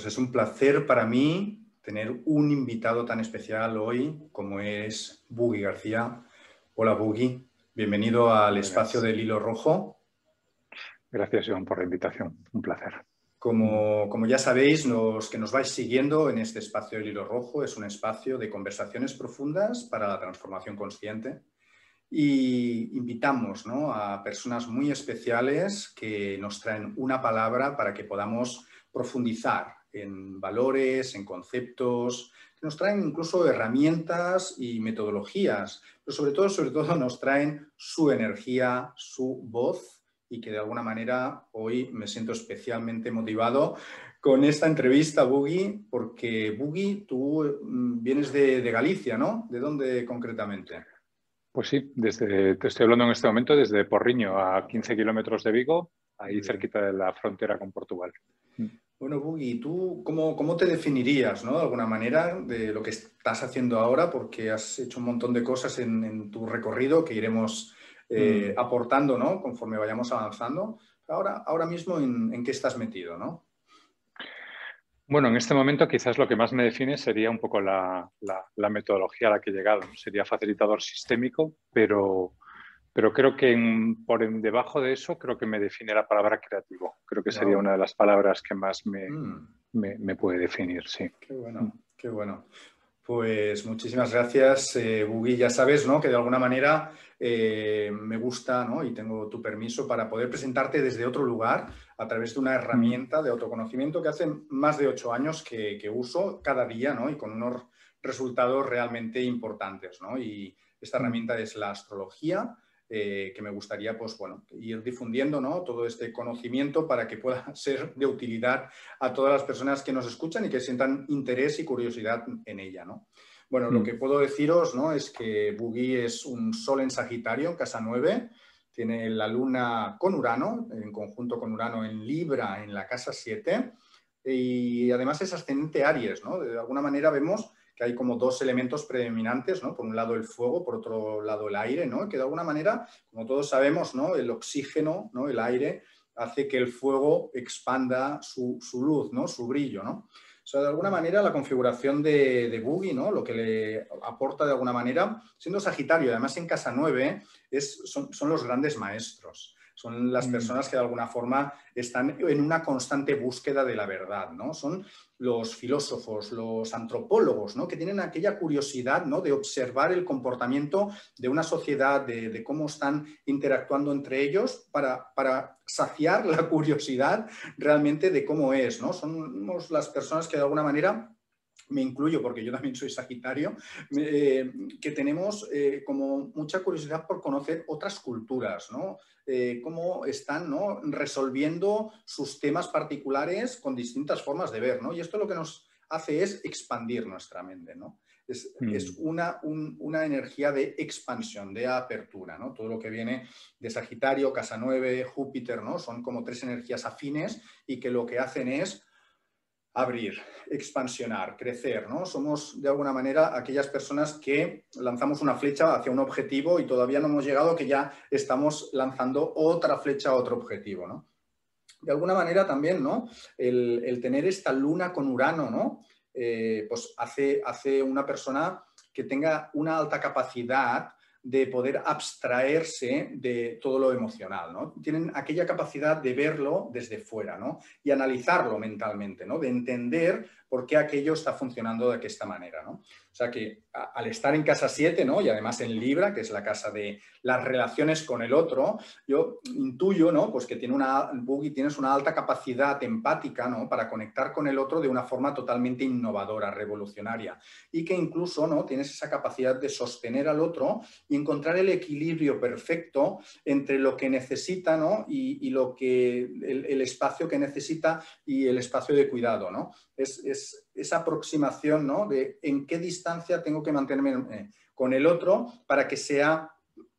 Pues es un placer para mí tener un invitado tan especial hoy como es Buggy García. Hola Buggy, bienvenido al espacio del hilo rojo. Gracias, Joan, por la invitación. Un placer. Como, como, ya sabéis, los que nos vais siguiendo en este espacio del hilo rojo es un espacio de conversaciones profundas para la transformación consciente y invitamos a personas muy especiales que nos traen una palabra para que podamos profundizar en valores, en conceptos, que nos traen incluso herramientas y metodologías, pero sobre todo, sobre todo nos traen su energía, su voz y que de alguna manera hoy me siento especialmente motivado con esta entrevista, Buggy, porque Buggy, tú mm, vienes de, de Galicia, ¿no? ¿De dónde concretamente? Pues sí, desde, te estoy hablando en este momento desde Porriño, a 15 kilómetros de Vigo, ahí cerquita de la frontera con Portugal. Bueno, Buggy, ¿tú cómo, cómo, te definirías, ¿no? de alguna manera, de lo que estás haciendo ahora? Porque has hecho un montón de cosas en, tu recorrido que iremos eh, mm. aportando ¿no? conforme vayamos avanzando. Ahora, ahora mismo, ¿en, ¿en, qué estás metido? ¿no? Bueno, en este momento quizás lo que más me define sería un poco la, la, metodología a la que he llegado. Sería facilitador sistémico, pero pero creo que por debajo de eso creo que me define la palabra creativo. Creo que sería una de las palabras que más me, mm. me, puede definir, sí. Qué bueno, mm. qué bueno. Pues muchísimas gracias, eh, Ya sabes ¿no? que de alguna manera eh, me gusta ¿no? y tengo tu permiso para poder presentarte desde otro lugar a través de una herramienta de autoconocimiento que hace más de ocho años que, que uso cada día ¿no? y con unos resultados realmente importantes. ¿no? Y esta mm. herramienta es la astrología eh, que me gustaría pues, bueno, ir difundiendo ¿no? todo este conocimiento para que pueda ser de utilidad a todas las personas que nos escuchan y que sientan interés y curiosidad en ella. ¿no? Bueno, lo mm. que puedo deciros ¿no? es que Bugui es un sol en Sagitario, en casa 9, tiene la luna con Urano, en conjunto con Urano en Libra, en la casa 7, y además es ascendente Aries. ¿no? De alguna manera vemos hay como dos elementos predominantes, ¿no? Por un lado el fuego, por otro lado el aire, ¿no? Que de alguna manera, como todos sabemos, ¿no? El oxígeno, ¿no? El aire hace que el fuego expanda su, luz, ¿no? Su brillo, ¿no? O sea, de alguna manera la configuración de, de Boogie, ¿no? Lo que le aporta de alguna manera, siendo Sagitario, además en casa 9, es, son los grandes maestros son las mm. personas que de alguna forma están en una constante búsqueda de la verdad, ¿no? Son los filósofos, los antropólogos, ¿no? Que tienen aquella curiosidad, ¿no? De observar el comportamiento de una sociedad, de, cómo están interactuando entre ellos para, para, saciar la curiosidad realmente de cómo es, ¿no? Somos las personas que de alguna manera me incluyo porque yo también soy Sagitario, eh, que tenemos eh, como mucha curiosidad por conocer otras culturas, ¿no? Eh, cómo están resolviendo sus temas particulares con distintas formas de ver, ¿no? Y esto lo que nos hace es expandir nuestra mente, ¿no? Es, mm. una, una, energía de expansión, de apertura, ¿no? Todo lo que viene de Sagitario, Casa 9, Júpiter, ¿no? Son como tres energías afines y que lo que hacen es abrir, expansionar, crecer, ¿no? Somos de alguna manera aquellas personas que lanzamos una flecha hacia un objetivo y todavía no hemos llegado que ya estamos lanzando otra flecha a otro objetivo, ¿no? De alguna manera también, ¿no? El, tener esta luna con Urano, ¿no? Eh, pues hace, hace una persona que tenga una alta capacidad de poder abstraerse de todo lo emocional, ¿no? Tienen aquella capacidad de verlo desde fuera, ¿no? Y analizarlo mentalmente, ¿no? De entender por qué aquello está funcionando de esta manera, ¿no? O sea que al estar en casa 7, ¿no? Y además en Libra, que es la casa de las relaciones con el otro, yo intuyo, ¿no? Pues que tiene una, tienes una alta capacidad empática, ¿no? Para conectar con el otro de una forma totalmente innovadora, revolucionaria. Y que incluso, ¿no? Tienes esa capacidad de sostener al otro y encontrar el equilibrio perfecto entre lo que necesita, ¿no? Y, lo que, el, espacio que necesita y el espacio de cuidado, ¿no? Es, es esa aproximación, ¿no? De en qué distancia tengo que mantenerme eh, con el otro para que sea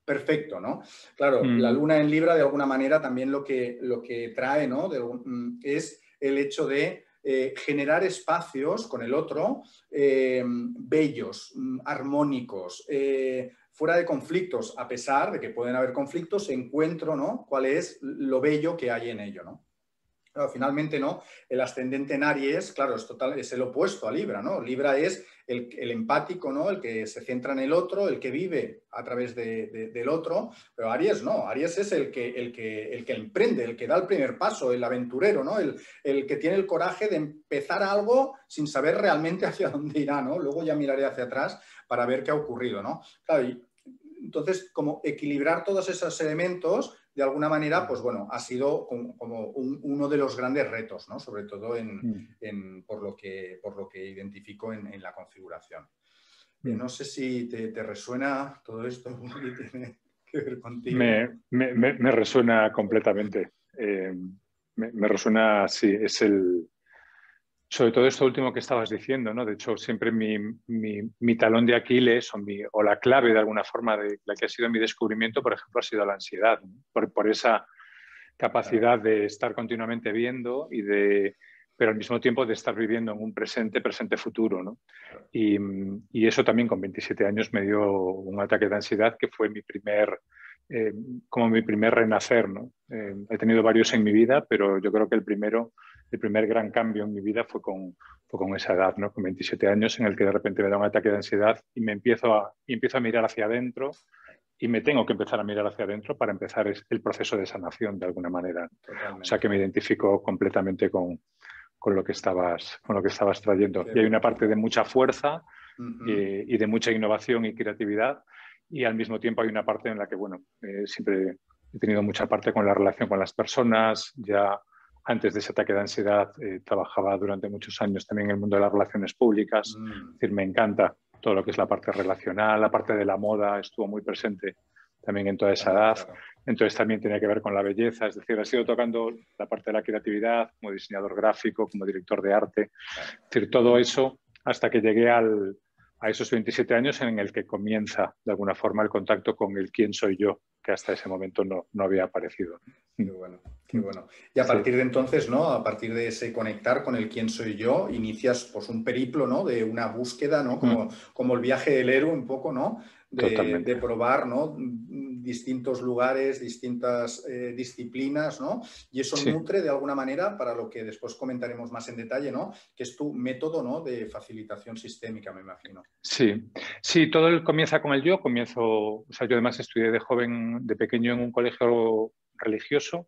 perfecto, ¿no? Claro, mm. la luna en Libra de alguna manera también lo que, lo que trae, ¿no? Mm, es el hecho de eh, generar espacios con el otro eh, bellos, mm, armónicos, fuera de conflictos, a pesar de que pueden haber conflictos, encuentro, ¿no? Cuál es lo bello que hay en ello, ¿no? Finalmente, ¿no? El ascendente en Aries, claro, es, total, es el opuesto a Libra, ¿no? Libra es el, empático, ¿no? El que se centra en el otro, el que vive a través del otro, pero Aries no, Aries es el que, el, que, el que emprende, el que da el primer paso, el aventurero, ¿no? El, el que tiene el coraje de empezar algo sin saber realmente hacia dónde irá, ¿no? Luego ya miraré hacia atrás para ver qué ha ocurrido, ¿no? Entonces, como equilibrar todos esos elementos de alguna manera, pues bueno, ha sido como, uno de los grandes retos, ¿no? Sobre todo mm. por, lo que, por lo que identifico en, la configuración. Mm. no sé si te, resuena todo esto, tiene que ver contigo. Me, resuena completamente. Eh, me, resuena, sí, es el, sobre todo esto último que estabas diciendo, ¿no? De hecho, siempre mi, talón de Aquiles o, la clave de alguna forma de la que ha sido mi descubrimiento, por ejemplo, ha sido la ansiedad, por, esa capacidad de estar continuamente viendo y de, pero al mismo tiempo de estar viviendo en un presente, presente futuro, ¿no? Y, eso también con 27 años me dio un ataque de ansiedad que fue mi primer, eh, como mi primer renacer, ¿no? Eh, he tenido varios en mi vida, pero yo creo que el primero el primer gran cambio en mi vida fue con, con esa edad, ¿no? con 27 años, en el que de repente me da un ataque de ansiedad y me empiezo a, y empiezo a mirar hacia adentro y me tengo que empezar a mirar hacia adentro para empezar el proceso de sanación de alguna manera. O sea que me identifico completamente con, con, lo que estabas, con lo que estabas trayendo. y hay una parte de mucha fuerza y, de mucha innovación y creatividad y al mismo tiempo hay una parte en la que, bueno, eh, siempre he tenido mucha parte con la relación con las personas, ya antes de ese ataque de ansiedad eh, trabajaba durante muchos años también en el mundo de las relaciones públicas. Mm. Es decir, me encanta todo lo que es la parte relacional, la parte de la moda estuvo muy presente también en toda esa edad. Entonces también tenía que ver con la belleza, es decir, he sido tocando la parte de la creatividad como diseñador gráfico, como director de arte. Es decir, todo eso hasta que llegué al, a esos 27 años en el que comienza de alguna forma el contacto con el quién soy yo, que hasta ese momento no, no había aparecido. Qué bueno, qué bueno. Y a partir de entonces, ¿no? A partir de ese conectar con el quién soy yo, inicias pues un periplo, ¿no? De una búsqueda, ¿no? Como, como el viaje del héroe un poco, ¿no? de, probar ¿no? Distintos lugares, distintas eh, disciplinas, ¿no? Y eso nutre de alguna manera para lo que después comentaremos más en detalle, ¿no? Que es tu método ¿no? de facilitación sistémica, me imagino. Sí, sí, todo el, comienza con el yo, comienzo, o sea, yo además estudié de joven, de pequeño en un colegio religioso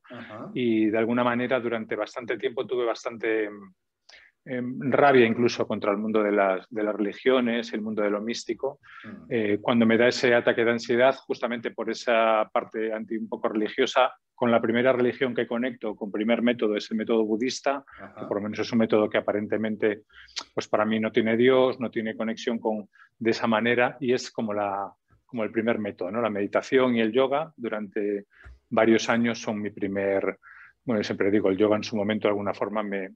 y de alguna manera durante bastante tiempo tuve bastante Em, rabia incluso contra el mundo de las, de las religiones, el mundo de lo místico, mm. eh, cuando me da ese ataque de ansiedad, justamente por esa parte anti un poco religiosa, con la primera religión que conecto, con primer método, es el método budista, que por lo menos es un método que aparentemente, pues para mí no tiene Dios, no tiene conexión con, de esa manera, y es como, la, como el primer método, ¿no? La meditación y el yoga durante varios años son mi primer bueno, siempre digo, el yoga en su momento de alguna forma me,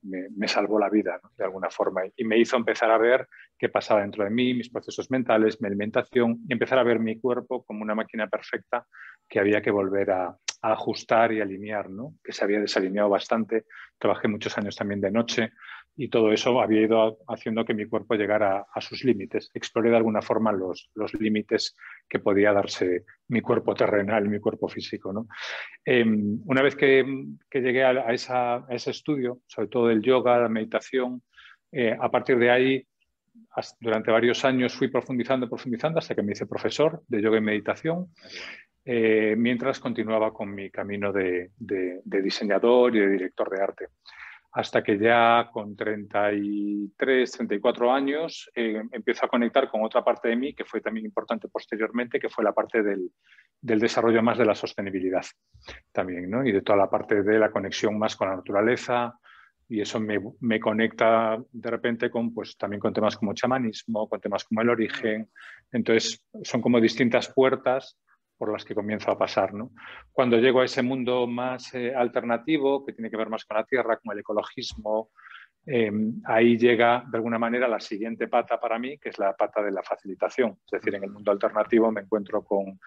salvó la vida, de alguna forma, y me hizo empezar a ver qué pasaba dentro de mí, mis procesos mentales, mi alimentación, y empezar a ver mi cuerpo como una máquina perfecta que había que volver a, ajustar y alinear, ¿no? que se había desalineado bastante. Trabajé muchos años también de noche y todo eso había ido haciendo que mi cuerpo llegara a, sus límites. Exploré de alguna forma los, los límites que podía darse mi cuerpo terrenal, mi cuerpo físico. ¿no? Em, una vez que, que llegué a, a, ese estudio, sobre todo del yoga, la meditación, eh, a partir de ahí durante varios años fui profundizando, profundizando hasta que me hice profesor de yoga y meditación eh, mientras continuaba con mi camino de, diseñador y de director de arte. Hasta que ya con 33, 34 años eh, empiezo a conectar con otra parte de mí que fue también importante posteriormente, que fue la parte del, desarrollo más de la sostenibilidad también, ¿no? y de toda la parte de la conexión más con la naturaleza, y eso me, me, conecta de repente con, pues, también con temas como chamanismo, con temas como el origen. Entonces, son como distintas puertas por las que comienzo a pasar. ¿no? Cuando llego a ese mundo más eh, alternativo, que tiene que ver más con la tierra, con el ecologismo, eh, ahí llega de alguna manera la siguiente pata para mí, que es la pata de la facilitación. Es decir, en el mundo alternativo me encuentro con,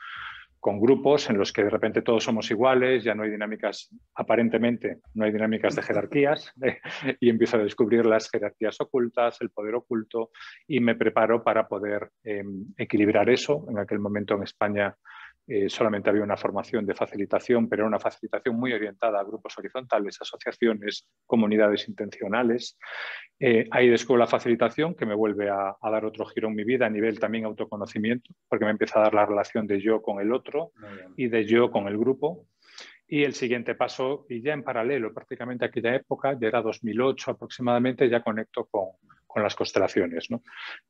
con grupos en los que de repente todos somos iguales, ya no hay dinámicas, aparentemente no hay dinámicas de jerarquías, y empiezo a descubrir las jerarquías ocultas, el poder oculto, y me preparo para poder eh, equilibrar eso. En aquel momento en España eh, solamente había una formación de facilitación, pero era una facilitación muy orientada a grupos horizontales, asociaciones, comunidades intencionales. Eh, ahí descubro la facilitación que me vuelve a, dar otro giro en mi vida a nivel también autoconocimiento, porque me empieza a dar la relación de yo con el otro y de yo con el grupo. Y el siguiente paso, y ya en paralelo, prácticamente aquella época, ya era 2008 aproximadamente, ya conecto con, con las constelaciones, ¿no?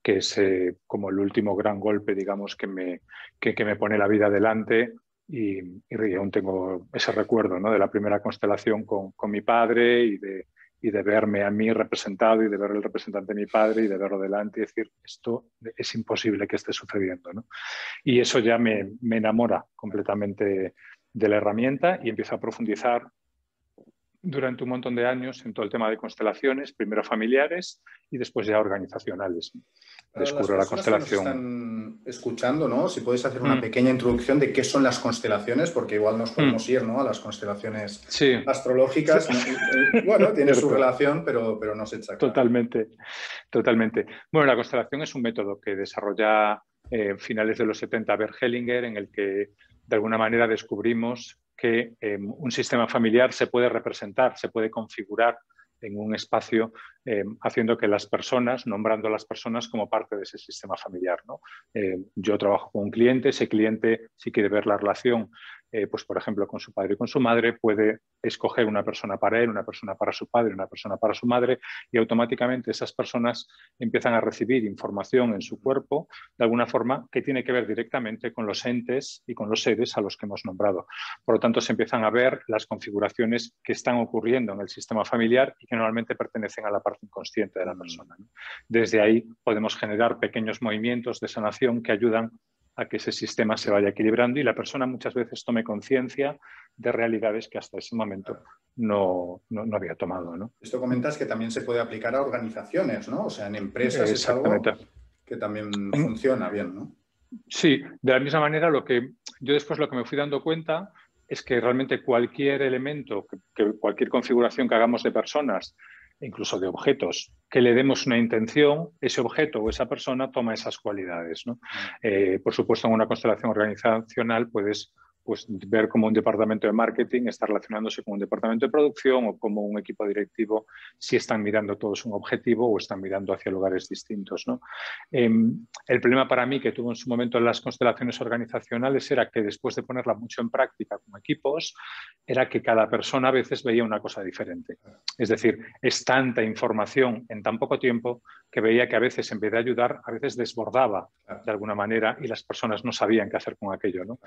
que es eh, como el último gran golpe, digamos, que me, que, me pone la vida adelante y, y, aún tengo ese recuerdo ¿no? de la primera constelación con, con mi padre y de, y de verme a mí representado y de ver el representante de mi padre y de verlo delante y decir, esto es imposible que esté sucediendo. ¿no? Y eso ya me, me enamora completamente de la herramienta y empiezo a profundizar durante un montón de años en todo el tema de constelaciones, primero familiares y después ya organizacionales. Descubro la constelación. Que están escuchando, ¿no? Si puedes hacer una mm. pequeña introducción de qué son las constelaciones, porque igual nos podemos mm. ir, ¿no? A las constelaciones astrológicas. Bueno, tiene su relación, pero, pero no se echa. Totalmente, totalmente. Bueno, la constelación es un método que desarrolla eh, finales de los 70 Bert Hellinger, en el que de alguna manera descubrimos que em, un sistema familiar se puede representar, se puede configurar en un espacio em, haciendo que las personas, nombrando a las personas como parte de ese sistema familiar. ¿no? Em, yo trabajo con un cliente, ese cliente si quiere ver la relación eh, pues por ejemplo, con su padre y con su madre, puede escoger una persona para él, una persona para su padre, una persona para su madre, y automáticamente esas personas empiezan a recibir información en su cuerpo de alguna forma que tiene que ver directamente con los entes y con los seres a los que hemos nombrado. Por lo tanto, se empiezan a ver las configuraciones que están ocurriendo en el sistema familiar y que normalmente pertenecen a la parte inconsciente de la persona. Desde ahí podemos generar pequeños movimientos de sanación que ayudan a que ese sistema se vaya equilibrando y la persona muchas veces tome conciencia de realidades que hasta ese momento no, no, había tomado. ¿no? Esto comentas que también se puede aplicar a organizaciones, ¿no? O sea, en empresas es algo que también funciona bien, ¿no? Sí, de la misma manera lo que yo después lo que me fui dando cuenta es que realmente cualquier elemento, que cualquier configuración que hagamos de personas incluso de objetos, que le demos una intención, ese objeto o esa persona toma esas cualidades. ¿no? Mm. Eh, por supuesto, en una constelación organizacional puedes pues, ver cómo un departamento de marketing está relacionándose con un departamento de producción o como un equipo directivo si están mirando todos un objetivo o están mirando hacia lugares distintos. ¿no? Em, el problema para mí que tuvo en su momento en las constelaciones organizacionales era que después de ponerla mucho en práctica con equipos, era que cada persona a veces veía una cosa diferente. Es decir, es tanta información en tan poco tiempo que veía que a veces en vez de ayudar, a veces desbordaba de alguna manera y las personas no sabían qué hacer con aquello. ¿no?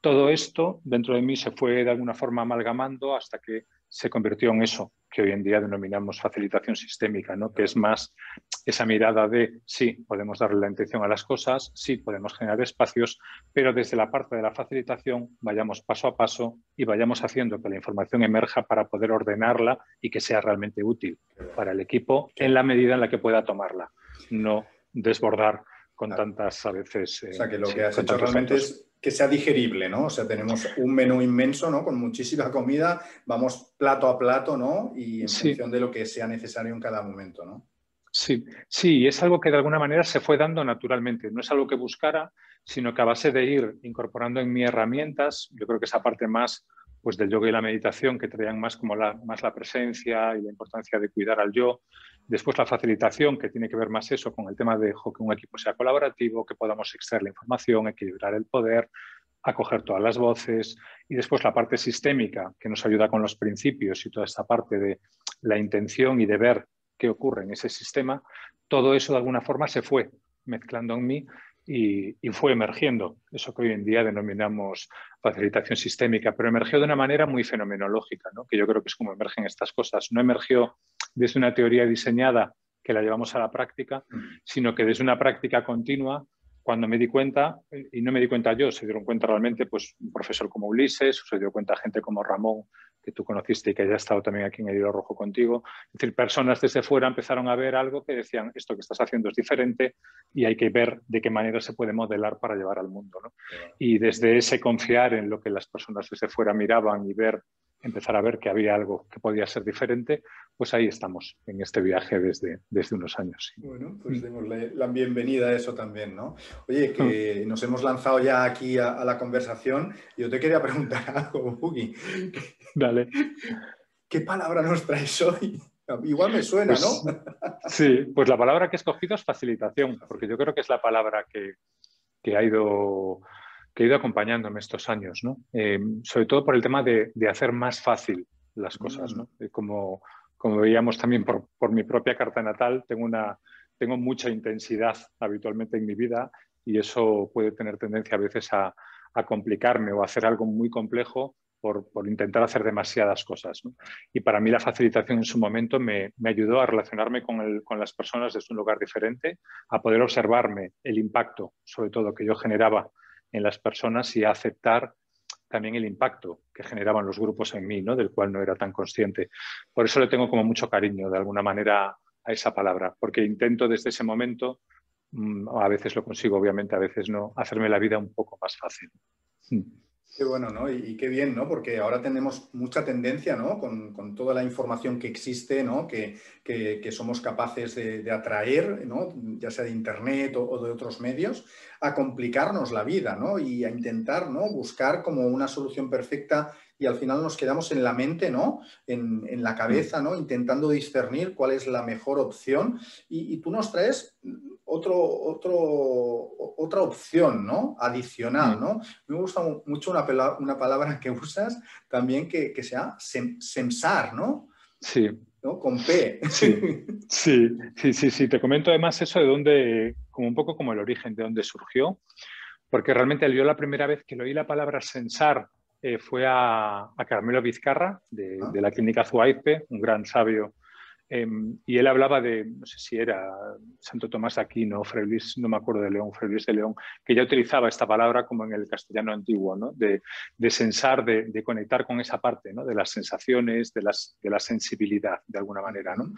Todo esto dentro de mí se fue de alguna forma amalgamando hasta que se convirtió en eso que hoy en día denominamos facilitación sistémica, ¿no? que es más esa mirada de sí, podemos darle la intención a las cosas, sí, podemos generar espacios, pero desde la parte de la facilitación vayamos paso a paso y vayamos haciendo que la información emerja para poder ordenarla y que sea realmente útil para el equipo en la medida en la que pueda tomarla, no desbordar con tantas a veces... o sea, que lo que has hecho realmente es que sea digerible, ¿no? O sea, tenemos un menú inmenso, ¿no? Con muchísima comida, vamos plato a plato, ¿no? Y en función de lo que sea necesario en cada momento, ¿no? Sí, sí, es algo que de alguna manera se fue dando naturalmente. No es algo que buscara, sino que a base de ir incorporando en mí herramientas, yo creo que esa parte más pues del yoga y la meditación que traían más como la, más la presencia y la importancia de cuidar al yo. Después la facilitación, que tiene que ver más eso con el tema de que un equipo sea colaborativo, que podamos extraer la información, equilibrar el poder, acoger todas las voces. Y después la parte sistémica, que nos ayuda con los principios y toda esta parte de la intención y de ver qué ocurre en ese sistema. Todo eso de alguna forma se fue mezclando en mí y, fue emergiendo, eso que hoy en día denominamos facilitación sistémica, pero emergió de una manera muy fenomenológica, ¿no? que yo creo que es como emergen estas cosas. No emergió desde una teoría diseñada que la llevamos a la práctica, sino que desde una práctica continua, cuando me di cuenta, y no me di cuenta yo, se dieron cuenta realmente pues, un profesor como Ulises, se dio cuenta gente como Ramón, que tú conociste y que haya estado también aquí en el Hilo Rojo contigo. Es decir, personas desde fuera empezaron a ver algo que decían, esto que estás haciendo es diferente y hay que ver de qué manera se puede modelar para llevar al mundo. Y desde ese confiar en lo que las personas desde fuera miraban y ver empezar a ver que había algo que podía ser diferente, pues ahí estamos en este viaje desde, desde unos años. Bueno, pues demos la bienvenida a eso también, ¿no? Oye, que mm. nos hemos lanzado ya aquí a, la conversación. Yo te quería preguntar algo, Buggy. Dale. ¿Qué palabra nos traes hoy? Igual me suena, pues ¿no? sí, pues la palabra que he escogido es facilitación, porque yo creo que es la palabra que, ha ido que ha ido acompañándome estos años, ¿no? Eh, sobre todo por el tema de, hacer más fácil las cosas, ¿no? Mm. Como, como veíamos también por, mi propia carta natal, tengo, una, tengo mucha intensidad habitualmente en mi vida y eso puede tener tendencia a veces a, a complicarme o a hacer algo muy complejo por, intentar hacer demasiadas cosas. Y para mí la facilitación en su momento me, ayudó a relacionarme con, las personas desde un lugar diferente, a poder observarme el impacto, sobre todo, que yo generaba en las personas y a aceptar también el impacto que generaban los grupos en mí, ¿no? del cual no era tan consciente. Por eso le tengo como mucho cariño, de alguna manera, a esa palabra, porque intento desde ese momento, mm, a veces lo consigo, obviamente, a veces no, hacerme la vida un poco más fácil. Qué bueno, ¿no? Y, qué bien, ¿no? Porque ahora tenemos mucha tendencia, ¿no? Con, toda la información que existe, ¿no? Que, somos capaces de, atraer, ¿no? Ya sea de Internet o, de otros medios, a complicarnos la vida, ¿no? Y a intentar, ¿no? Buscar como una solución perfecta y al final nos quedamos en la mente, ¿no? En, la cabeza, ¿no? Intentando discernir cuál es la mejor opción. Y, y tú nos traes otro, otro, otra opción ¿no? adicional. ¿no? Me gusta mucho una, una palabra que usas también que, que sea sensar, ¿no? Sí. ¿no? Con P. Sí, sí, sí, sí, Te comento además eso de dónde, como un poco como el origen, de dónde surgió, porque realmente yo la primera vez que le oí la palabra sensar eh, fue a, a, Carmelo Vizcarra, de, ah. de la clínica Zuaipe, un gran sabio Em, y él hablaba de, no sé si era Santo Tomás de Aquino, Fray Luis, no me acuerdo de León, Fray Luis de León, que ya utilizaba esta palabra como en el castellano antiguo, ¿no? de, de, sensar, de, conectar con esa parte ¿no? de las sensaciones, de, las, de la sensibilidad, de alguna manera. ¿no?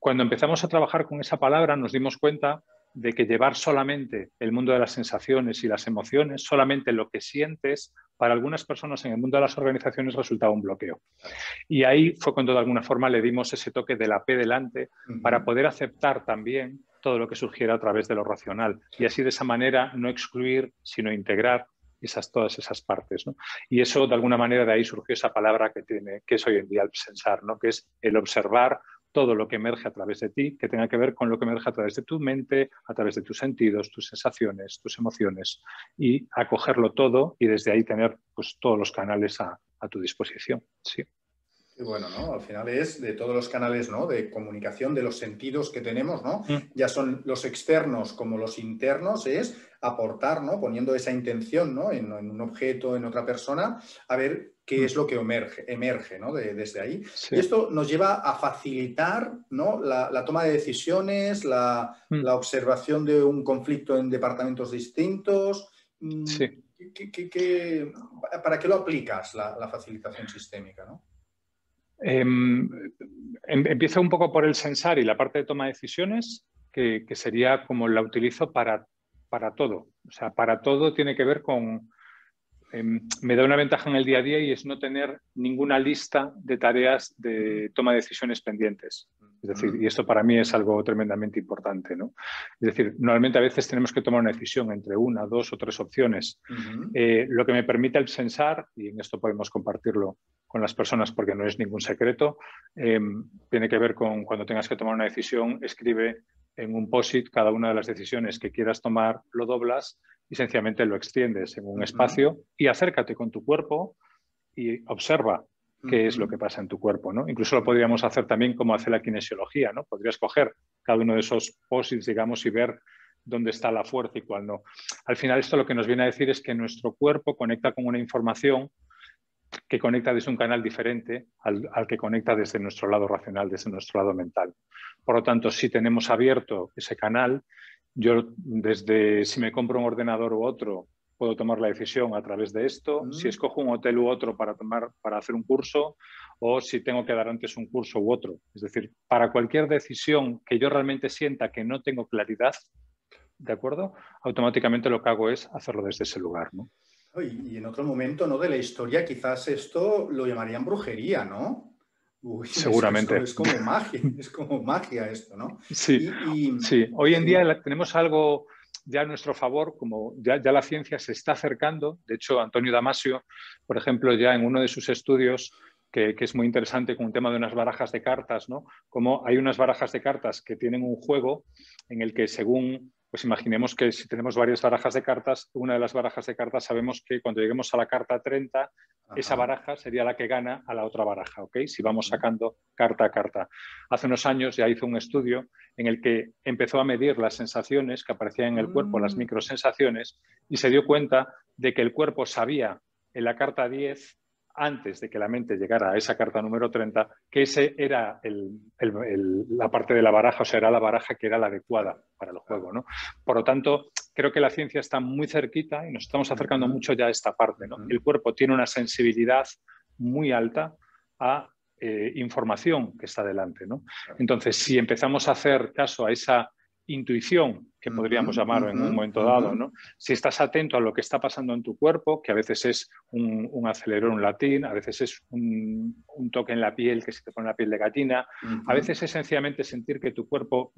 Cuando empezamos a trabajar con esa palabra nos dimos cuenta de que llevar solamente el mundo de las sensaciones y las emociones, solamente lo que sientes, para algunas personas en el mundo de las organizaciones resultaba un bloqueo. Y ahí fue cuando de alguna forma le dimos ese toque de la P delante para poder aceptar también todo lo que surgiera a través de lo racional y así de esa manera no excluir, sino integrar esas, todas esas partes. Y eso de alguna manera de ahí surgió esa palabra que, tiene, que es hoy en día el pensar, ¿no? que es el observar todo lo que emerge a través de ti, que tenga que ver con lo que emerge a través de tu mente, a través de tus sentidos, tus sensaciones, tus emociones, y acogerlo todo y desde ahí tener pues, todos los canales a, tu disposición. Sí. Y bueno, ¿no? Al final es de todos los canales ¿no? de comunicación, de los sentidos que tenemos, ¿no? Mm. Ya son los externos como los internos, es aportar, ¿no? Poniendo esa intención ¿no? en, un objeto, en otra persona, a ver qué mm. es lo que emerge, emerge ¿no? desde ahí. Y esto nos lleva a facilitar ¿no? la, toma de decisiones, la, mm. observación de un conflicto en departamentos distintos. Sí. para qué lo aplicas la, facilitación sistémica? ¿no? Empiezo un poco por el sensar y la parte de toma de decisiones, que, sería como la utilizo para, para todo. O sea, para todo tiene que ver con... Em, me da una ventaja en el día a día y es no tener ninguna lista de tareas de toma de decisiones pendientes. Es decir, y esto para mí es algo tremendamente importante. ¿no? Es decir, normalmente a veces tenemos que tomar una decisión entre una, dos o tres opciones. Eh, lo que me permite el sensar, y en esto podemos compartirlo con las personas porque no es ningún secreto. Eh, tiene que ver con cuando tengas que tomar una decisión, escribe en un POSIT cada una de las decisiones que quieras tomar, lo doblas y sencillamente lo extiendes en un espacio y acércate con tu cuerpo y observa qué es lo que pasa en tu cuerpo. ¿no? Incluso lo podríamos hacer también como hace la kinesiología. ¿no? Podrías coger cada uno de esos posits, digamos, y ver dónde está la fuerza y cuál no. Al final esto lo que nos viene a decir es que nuestro cuerpo conecta con una información que conecta desde un canal diferente al, que conecta desde nuestro lado racional, desde nuestro lado mental. Por lo tanto, si tenemos abierto ese canal, yo desde si me compro un ordenador u otro, puedo tomar la decisión a través de esto, mm. si escojo un hotel u otro para, tomar, para hacer un curso o si tengo que dar antes un curso u otro. Es decir, para cualquier decisión que yo realmente sienta que no tengo claridad, ¿de acuerdo? Automáticamente lo que hago es hacerlo desde ese lugar. ¿no? Y, en otro momento ¿no? de la historia quizás esto lo llamarían brujería, ¿no? Seguramente. Es, como magia, es como magia esto, ¿no? Sí, sí. hoy en día tenemos algo ya a nuestro favor, como ya, la ciencia se está acercando. De hecho, Antonio Damasio, por ejemplo, ya en uno de sus estudios, que, que, es muy interesante con un tema de unas barajas de cartas, ¿no? Como hay unas barajas de cartas que tienen un juego en el que según pues imaginemos que si tenemos varias barajas de cartas, una de las barajas de cartas sabemos que cuando lleguemos a la carta 30, esa baraja sería la que gana a la otra baraja, ¿ok? Si vamos sacando carta a carta. Hace unos años ya hizo un estudio en el que empezó a medir las sensaciones que aparecían en el cuerpo, las mm. microsensaciones, y se dio cuenta de que el cuerpo sabía en la carta 10 antes de que la mente llegara a esa carta número 30, que ese era la parte de la baraja, o sea, era la baraja que era la adecuada para el juego. ¿no? Por lo tanto, creo que la ciencia está muy cerquita y nos estamos acercando mucho ya a esta parte. ¿no? El cuerpo tiene una sensibilidad muy alta a eh, información que está delante. ¿no? Entonces, si empezamos a hacer caso a esa intuición, que podríamos llamarlo en un momento dado, ¿no? Si estás atento a lo que está pasando en tu cuerpo, que a veces es un, acelerón, un latín, a veces es un, toque en la piel que se te pone la piel de gatina, a veces es sencillamente sentir que tu cuerpo,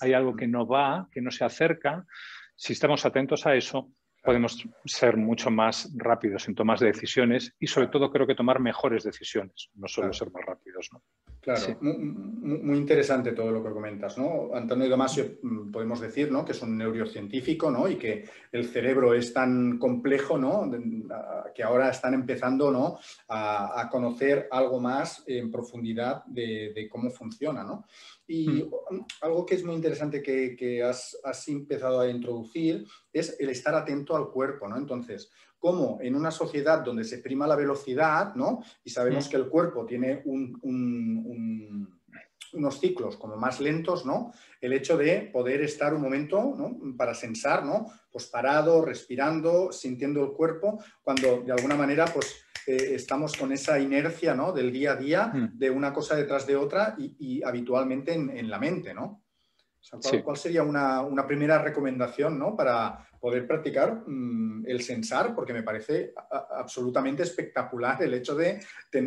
hay algo que no va, que no se acerca. Si estamos atentos a eso, podemos ser mucho más rápidos en tomas de decisiones y sobre todo creo que tomar mejores decisiones, no solo ser más rápidos. ¿no? Claro, muy, interesante todo lo que comentas. ¿no? Antonio Damasio mm, podemos decir ¿no? que es un neurocientífico ¿no? y que el cerebro es tan complejo ¿no? que ahora están empezando ¿no? a, conocer algo más en profundidad de, de cómo funciona. ¿no? Y hmm. algo que es muy interesante que, has, empezado a introducir es el estar atento al cuerpo, ¿no? Entonces, como en una sociedad donde se prima la velocidad, ¿no? Y sabemos hmm. que el cuerpo tiene unos ciclos como más lentos, ¿no? El hecho de poder estar un momento, Para sensar, ¿no? Pues parado, respirando, sintiendo el cuerpo, cuando de alguna manera, pues eh, estamos con esa inercia ¿no? del día a día, mm. de una cosa detrás de otra y, habitualmente en, la mente, ¿no? ¿cuál, sería una, primera recomendación ¿no? para poder practicar mm, el sensar? Porque me parece absolutamente espectacular el hecho de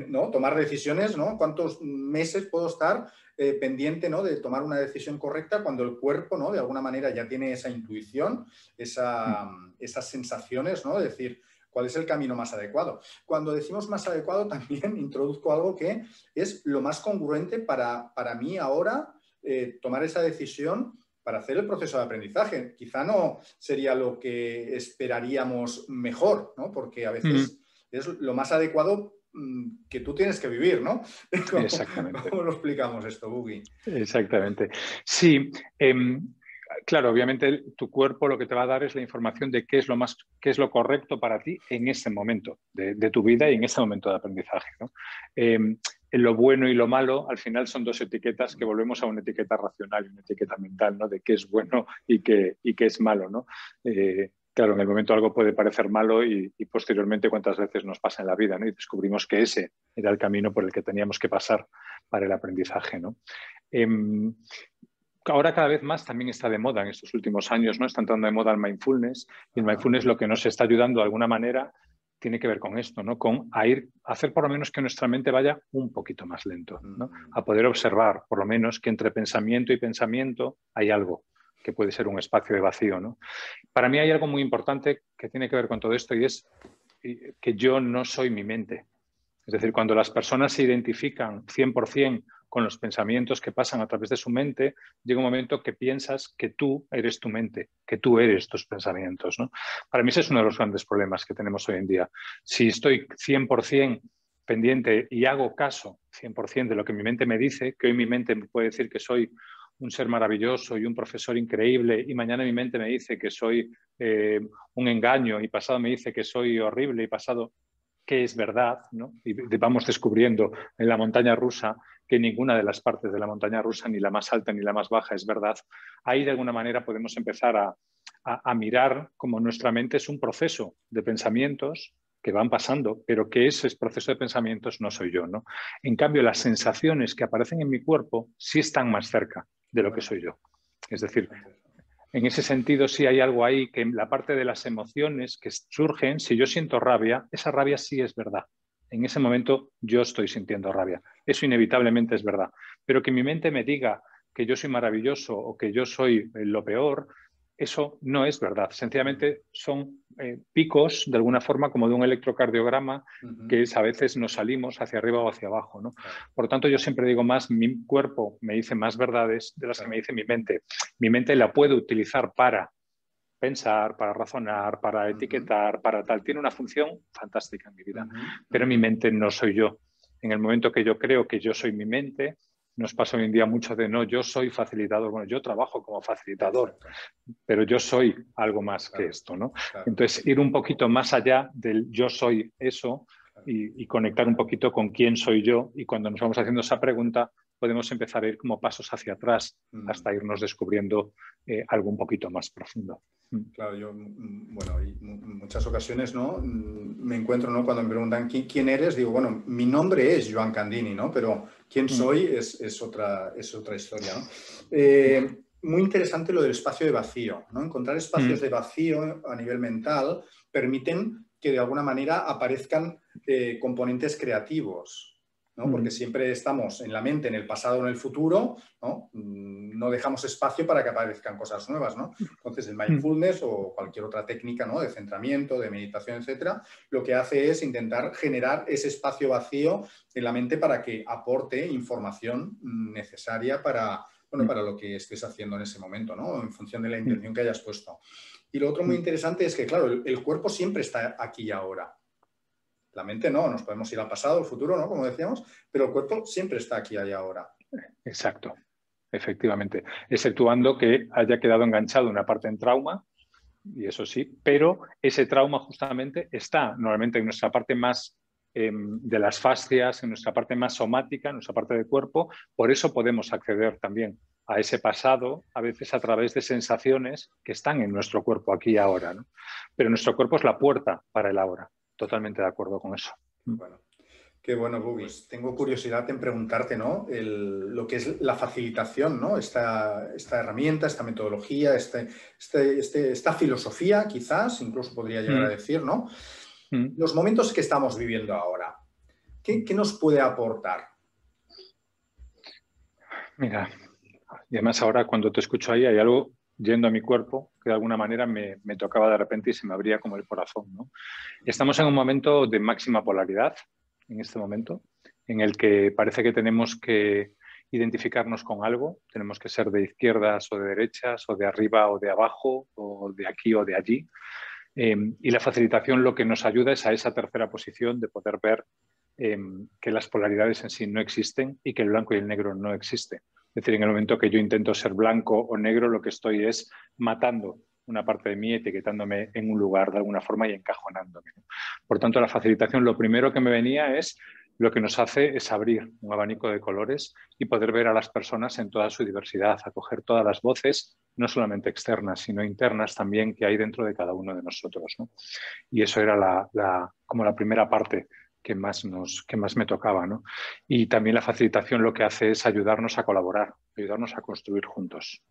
¿no? tomar decisiones, ¿no? ¿Cuántos meses puedo estar eh, pendiente ¿no? de tomar una decisión correcta cuando el cuerpo, ¿no? de alguna manera, ya tiene esa intuición, esa, mm. esas sensaciones, ¿no? de decir, cuál es el camino más adecuado. Cuando decimos más adecuado, también introduzco algo que es lo más congruente para, para mí ahora eh, tomar esa decisión para hacer el proceso de aprendizaje. Quizá no sería lo que esperaríamos mejor, ¿no? porque a veces mm. es lo más adecuado mm, que tú tienes que vivir, ¿no? Exactamente. ¿Cómo lo explicamos esto, Buggy? Exactamente. Sí, em, claro, obviamente tu cuerpo lo que te va a dar es la información de qué es lo más, qué es lo correcto para ti en ese momento de, tu vida y en ese momento de aprendizaje. Em, en lo bueno y lo malo, al final son dos etiquetas que volvemos a una etiqueta racional y una etiqueta mental, ¿no? De qué es bueno y qué, y qué es malo, ¿no? Eh, claro, en el momento algo puede parecer malo y, posteriormente cuántas veces nos pasa en la vida, ¿no? Y descubrimos que ese era el camino por el que teníamos que pasar para el aprendizaje, ¿no? Em, ahora cada vez más también está de moda en estos últimos años, ¿no? Está entrando de moda el mindfulness y el mindfulness lo que nos está ayudando de alguna manera tiene que ver con esto, ¿no? Con a ir, hacer por lo menos que nuestra mente vaya un poquito más lento, ¿no? Mm. A poder observar, por lo menos, que entre pensamiento y pensamiento hay algo que puede ser un espacio de vacío, ¿no? Para mí hay algo muy importante que tiene que ver con todo esto y es que yo no soy mi mente. Es decir, cuando las personas se identifican 100% con los pensamientos que pasan a través de su mente, llega un momento que piensas que tú eres tu mente, que tú eres tus pensamientos. ¿no? Para mí ese es uno de los grandes problemas que tenemos hoy en día. Si estoy 100% pendiente y hago caso 100% de lo que mi mente me dice, que hoy mi mente me puede decir que soy un ser maravilloso y un profesor increíble y mañana mi mente me dice que soy eh, un engaño y pasado me dice que soy horrible y pasado que es verdad, ¿no? y vamos descubriendo en la montaña rusa que ninguna de las partes de la montaña rusa, ni la más alta ni la más baja, es verdad, ahí de alguna manera podemos empezar a, mirar como nuestra mente es un proceso de pensamientos que van pasando, pero que ese proceso de pensamientos no soy yo. ¿no? En cambio, las sensaciones que aparecen en mi cuerpo sí están más cerca de lo que soy yo. Es decir, En ese sentido, sí hay algo ahí que en la parte de las emociones que surgen, si yo siento rabia, esa rabia sí es verdad. En ese momento yo estoy sintiendo rabia. Eso inevitablemente es verdad. Pero que mi mente me diga que yo soy maravilloso o que yo soy lo peor, eso no es verdad. Sencillamente son eh, picos, de alguna forma, como de un electrocardiograma, que es, a veces nos salimos hacia arriba o hacia abajo. ¿no? Por lo tanto, yo siempre digo más, mi cuerpo me dice más verdades de las que me dice mi mente. Mi mente la puede utilizar para pensar, para razonar, para etiquetar, para tal. Tiene una función fantástica en mi vida, pero mi mente no soy yo. En el momento que yo creo que yo soy mi mente, nos pasa hoy en día mucho de no, yo soy facilitador, bueno, yo trabajo como facilitador, pero yo soy algo más que esto, ¿no? Entonces, ir un poquito más allá del yo soy eso y, conectar un poquito con quién soy yo y cuando nos vamos haciendo esa pregunta podemos empezar a ir como pasos hacia atrás hasta irnos descubriendo eh, algo un poquito más profundo. Mm. Claro, yo, mm, bueno, en muchas ocasiones, ¿no? Mm, me encuentro, ¿no? Cuando me preguntan quién eres, digo, bueno, mi nombre es Joan Candini, ¿no? Pero quién soy es, otra, es otra historia, ¿no? Eh, muy interesante lo del espacio de vacío, ¿no? Encontrar espacios de vacío a nivel mental permiten que de alguna manera aparezcan eh, componentes creativos, porque siempre estamos en la mente, en el pasado, en el futuro, ¿no? Mm, no dejamos espacio para que aparezcan cosas nuevas, ¿no? Entonces, el mindfulness o cualquier otra técnica, ¿no? De centramiento, de meditación, etcétera, lo que hace es intentar generar ese espacio vacío en la mente para que aporte información necesaria para, bueno, para lo que estés haciendo en ese momento, ¿no? En función de la intención que hayas puesto. Y lo otro muy interesante es que, claro, el cuerpo siempre está aquí y ahora. La mente no, nos podemos ir al pasado, al futuro, ¿no? Como decíamos, pero el cuerpo siempre está aquí y ahora. Exacto, efectivamente. Exceptuando que haya quedado enganchado una parte en trauma, y eso sí, pero ese trauma justamente está normalmente en nuestra parte más em, de las fascias, en nuestra parte más somática, en nuestra parte del cuerpo, por eso podemos acceder también a ese pasado, a veces a través de sensaciones que están en nuestro cuerpo aquí y ahora. Pero nuestro cuerpo es la puerta para el ahora totalmente de acuerdo con eso. Bueno, qué bueno, Bugis. Tengo curiosidad en preguntarte, ¿no? lo que es la facilitación, ¿no? Esta, esta herramienta, esta metodología, este, este, este esta filosofía, quizás, incluso podría llegar a mm. decir, ¿no? Mm. Los momentos que estamos viviendo ahora, ¿qué, ¿qué nos puede aportar? Mira, y además ahora cuando te escucho ahí hay algo yendo a mi cuerpo, que de alguna manera me, tocaba de repente y se me abría como el corazón. Estamos en un momento de máxima polaridad, en este momento, en el que parece que tenemos que identificarnos con algo, tenemos que ser de izquierdas o de derechas, o de arriba o de abajo, o de aquí o de allí. Eh, y la facilitación lo que nos ayuda es a esa tercera posición de poder ver eh, que las polaridades en sí no existen y que el blanco y el negro no existen. Es decir, en el momento que yo intento ser blanco o negro, lo que estoy es matando una parte de mí, etiquetándome en un lugar de alguna forma y encajonándome. Por tanto, la facilitación, lo primero que me venía es lo que nos hace es abrir un abanico de colores y poder ver a las personas en toda su diversidad, acoger todas las voces, no solamente externas, sino internas también que hay dentro de cada uno de nosotros. Y eso era la, como la primera parte que más, nos, que más me tocaba. ¿no? Y también la facilitación lo que hace es ayudarnos a colaborar, ayudarnos a construir juntos.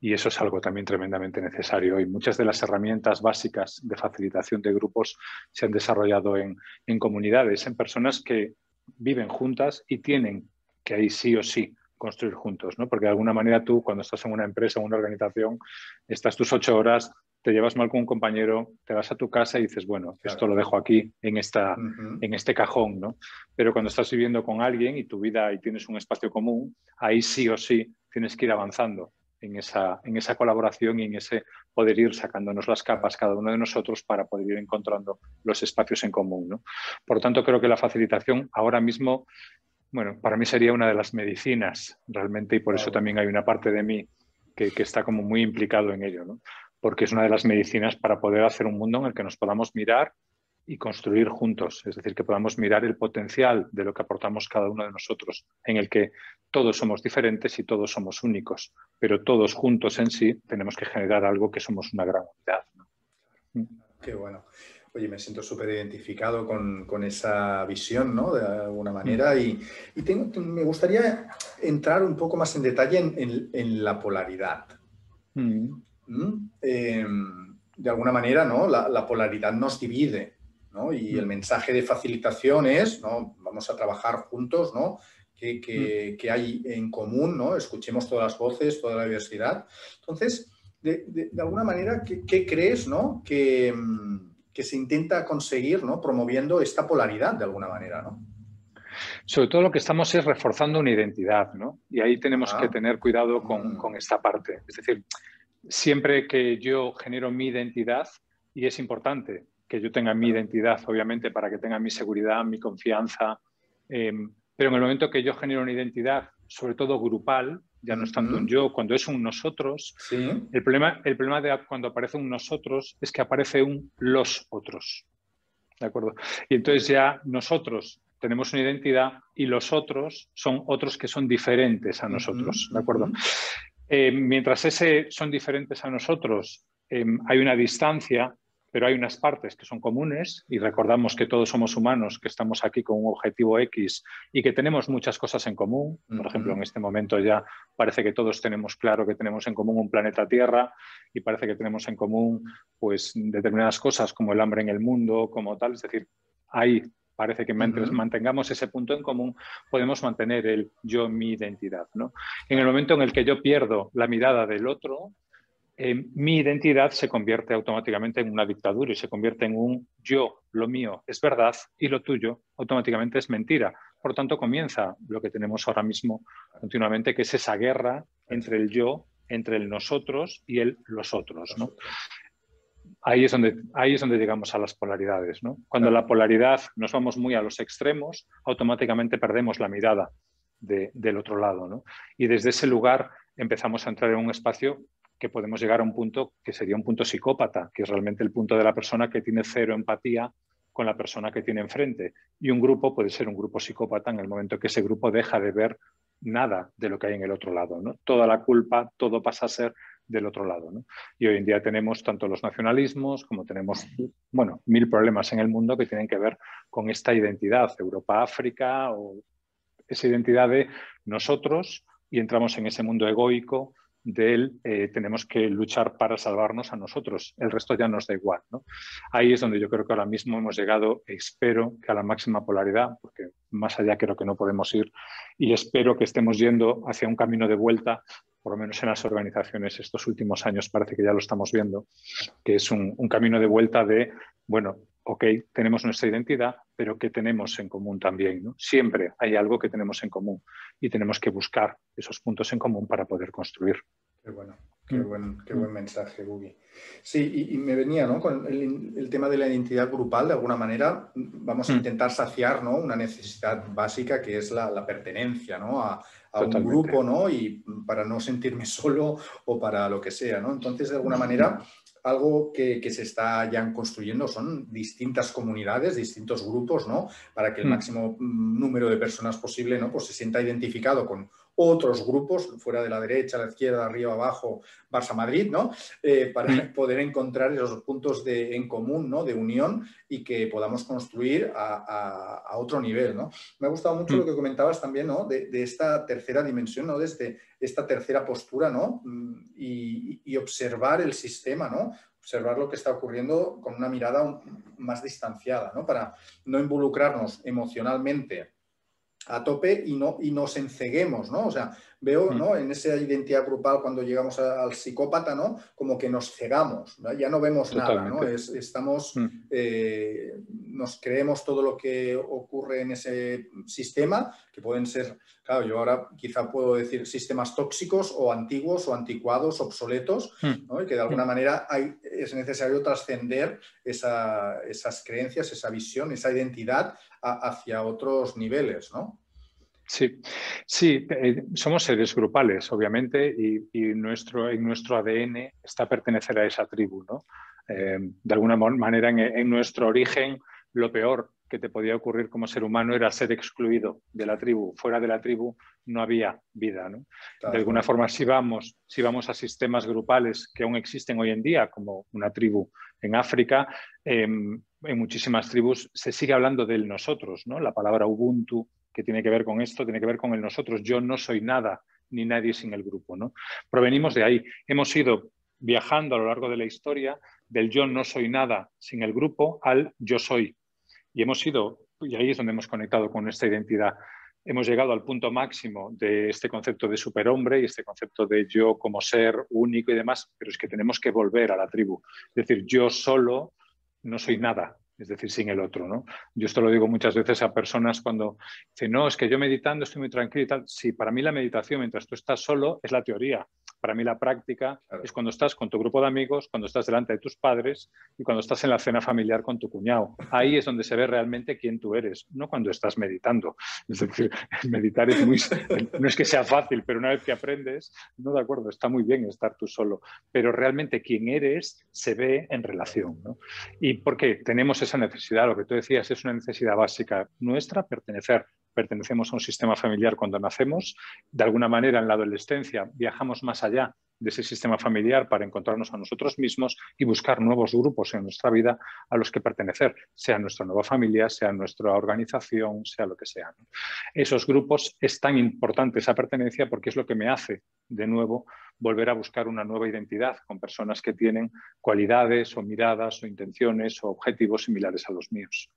Y eso es algo también tremendamente necesario. Y muchas de las herramientas básicas de facilitación de grupos se han desarrollado en, en comunidades, en personas que viven juntas y tienen que ahí sí o sí construir juntos, ¿no? Porque de alguna manera tú, cuando estás en una empresa, en una organización, estás tus ocho horas te llevas mal con un compañero, te vas a tu casa y dices, bueno, esto lo dejo aquí en, esta, en este cajón, ¿no? Pero cuando estás viviendo con alguien y tu vida y tienes un espacio común, ahí sí o sí tienes que ir avanzando en esa, en esa colaboración y en ese poder ir sacándonos las capas cada uno de nosotros para poder ir encontrando los espacios en común. ¿no? Por tanto, creo que la facilitación ahora mismo, bueno, para mí sería una de las medicinas realmente y por eso también hay una parte de mí que, que está como muy implicado en ello. ¿no? porque es una de las medicinas para poder hacer un mundo en el que nos podamos mirar y construir juntos, es decir, que podamos mirar el potencial de lo que aportamos cada uno de nosotros, en el que todos somos diferentes y todos somos únicos, pero todos juntos en sí tenemos que generar algo que somos una gran unidad. Qué bueno. Oye, me siento súper identificado con, esa visión, ¿no? De alguna manera. Mm. Y, me gustaría entrar un poco más en detalle en, la polaridad. Mm. em, de alguna manera, ¿no? La, polaridad nos divide, ¿no? Y el mensaje de facilitación es, ¿no? Vamos a trabajar juntos, ¿no? Que, hay en común, ¿no? Escuchemos todas las voces, toda la diversidad. Entonces, de, alguna manera, ¿qué, crees, ¿no? Que, que, se intenta conseguir, ¿no? Promoviendo esta polaridad, de alguna manera, ¿no? Sobre todo lo que estamos es reforzando una identidad, ¿no? Y ahí tenemos que ah. tener cuidado con, mm. con esta parte. Es decir, siempre que yo genero mi identidad, y es importante que yo tenga mi identidad, obviamente, para que tenga mi seguridad, mi confianza, em, pero en el momento que yo genero una identidad, sobre todo grupal, ya no es tanto un yo, cuando es un nosotros, el, problema, el problema de cuando aparece un nosotros es que aparece un los otros. ¿De acuerdo? Y entonces ya nosotros tenemos una identidad y los otros son otros que son diferentes a nosotros. ¿De acuerdo? Eh, mientras ese son diferentes a nosotros, eh, hay una distancia, pero hay unas partes que son comunes y recordamos que todos somos humanos, que estamos aquí con un objetivo X y que tenemos muchas cosas en común. Por ejemplo, en este momento ya parece que todos tenemos claro que tenemos en común un planeta Tierra y parece que tenemos en común pues, determinadas cosas como el hambre en el mundo, como tal. Es decir, hay parece que mientras mantengamos ese punto en común, podemos mantener el yo, mi identidad. ¿no? En el momento en el que yo pierdo la mirada del otro, eh, mi identidad se convierte automáticamente en una dictadura y se convierte en un yo, lo mío es verdad y lo tuyo automáticamente es mentira. Por tanto, comienza lo que tenemos ahora mismo continuamente, que es esa guerra entre el yo, entre el nosotros y el los otros. ¿no? ahí es donde, ahí es donde llegamos a las polaridades. ¿no? Cuando la polaridad nos vamos muy a los extremos, automáticamente perdemos la mirada del otro lado. ¿no? Y desde ese lugar empezamos a entrar en un espacio que podemos llegar a un punto que sería un punto psicópata, que es realmente el punto de la persona que tiene cero empatía con la persona que tiene enfrente. Y un grupo puede ser un grupo psicópata en el momento que ese grupo deja de ver nada de lo que hay en el otro lado. ¿no? Toda la culpa, todo pasa a ser del otro lado. Y hoy en día tenemos tanto los nacionalismos como tenemos, bueno, mil problemas en el mundo que tienen que ver con esta identidad, Europa-África, o esa identidad de nosotros y entramos en ese mundo egoico de eh, tenemos que luchar para salvarnos a nosotros, el resto ya nos da igual. Ahí es donde yo creo que ahora mismo hemos llegado, espero que a la máxima polaridad, porque más allá creo que no podemos ir, y espero que estemos yendo hacia un camino de vuelta por lo menos en las organizaciones estos últimos años parece que ya lo estamos viendo, que es un, camino de vuelta de, bueno, ok, tenemos nuestra identidad, pero ¿qué tenemos en común también? Siempre hay algo que tenemos en común y tenemos que buscar esos puntos en común para poder construir. Qué bueno, qué mm. buen, qué buen mensaje, Bugi. Sí, y, me venía ¿no? con el, tema de la identidad grupal, de alguna manera vamos a mm. intentar saciar ¿no? una necesidad básica que es la, la pertenencia ¿no? a, a un grupo, ¿no? Y para no sentirme solo o para lo que sea, ¿no? Entonces, de alguna manera, algo que, se está ya construyendo son distintas comunidades, distintos grupos, ¿no? Para que el mm. máximo mm, número de personas posible, ¿no? Pues se sienta identificado con otros grupos, fuera de la derecha, la izquierda, arriba, abajo, Barça-Madrid, ¿no? Eh, para mm. poder encontrar esos puntos de, en común, ¿no? De unión y que podamos construir a, otro nivel, ¿no? Me ha gustado mucho lo que comentabas también, ¿no? De, esta tercera dimensión, ¿no? Desde esta tercera postura, ¿no? Y, y observar el sistema, ¿no? observar lo que está ocurriendo con una mirada más distanciada, ¿no? Para no involucrarnos emocionalmente a tope y, no, y nos enceguemos, ¿no? O sea, veo, mm. ¿no? En esa identidad grupal cuando llegamos al psicópata, ¿no? Como que nos cegamos, ya no vemos nada, ¿no? estamos, mm. eh, nos creemos todo lo que ocurre en ese sistema, que pueden ser, claro, yo ahora quizá puedo decir sistemas tóxicos o antiguos o anticuados, obsoletos, mm. ¿no? Y que de alguna manera hay, es necesario trascender esas creencias, esa visión, esa identidad hacia otros niveles, ¿no? Sí, sí, eh, somos seres grupales, obviamente, y, nuestro, en nuestro ADN está pertenecer a esa tribu, ¿no? Eh, de alguna manera, en, nuestro origen, lo peor que te podía ocurrir como ser humano era ser excluido de la tribu. Fuera de la tribu no había vida, ¿no? De alguna forma, si vamos, si vamos a sistemas grupales que aún existen hoy en día, como una tribu en África, em, en muchísimas tribus se sigue hablando del nosotros, ¿no? La palabra Ubuntu, que tiene que ver con esto, tiene que ver con el nosotros. Yo no soy nada ni nadie sin el grupo, ¿no? Provenimos de ahí. Hemos ido viajando a lo largo de la historia del yo no soy nada sin el grupo al yo soy. Y hemos ido, y ahí es donde hemos conectado con esta identidad. Hemos llegado al punto máximo de este concepto de superhombre y este concepto de yo como ser único y demás, pero es que tenemos que volver a la tribu. Es decir, yo solo no soy nada, es decir, sin el otro. ¿no? Yo esto lo digo muchas veces a personas cuando dicen, no, es que yo meditando estoy muy tranquilo y tal. Sí, para mí la meditación mientras tú estás solo es la teoría. Para mí la práctica es cuando estás con tu grupo de amigos, cuando estás delante de tus padres y cuando estás en la cena familiar con tu cuñado. Ahí es donde se ve realmente quién tú eres, no cuando estás meditando. Es decir, meditar es muy... No es que sea fácil, pero una vez que aprendes, no de acuerdo, está muy bien estar tú solo, pero realmente quién eres se ve en relación. ¿no? ¿Y por qué? Tenemos esa necesidad, lo que tú decías, es una necesidad básica nuestra, pertenecer pertenecemos a un sistema familiar cuando nacemos, de alguna manera en la adolescencia viajamos más allá de ese sistema familiar para encontrarnos a nosotros mismos y buscar nuevos grupos en nuestra vida a los que pertenecer, sea nuestra nueva familia, sea nuestra organización, sea lo que sea. Esos grupos es tan importante esa pertenencia porque es lo que me hace, de nuevo, volver a buscar una nueva identidad con personas que tienen cualidades o miradas o intenciones o objetivos similares a los míos.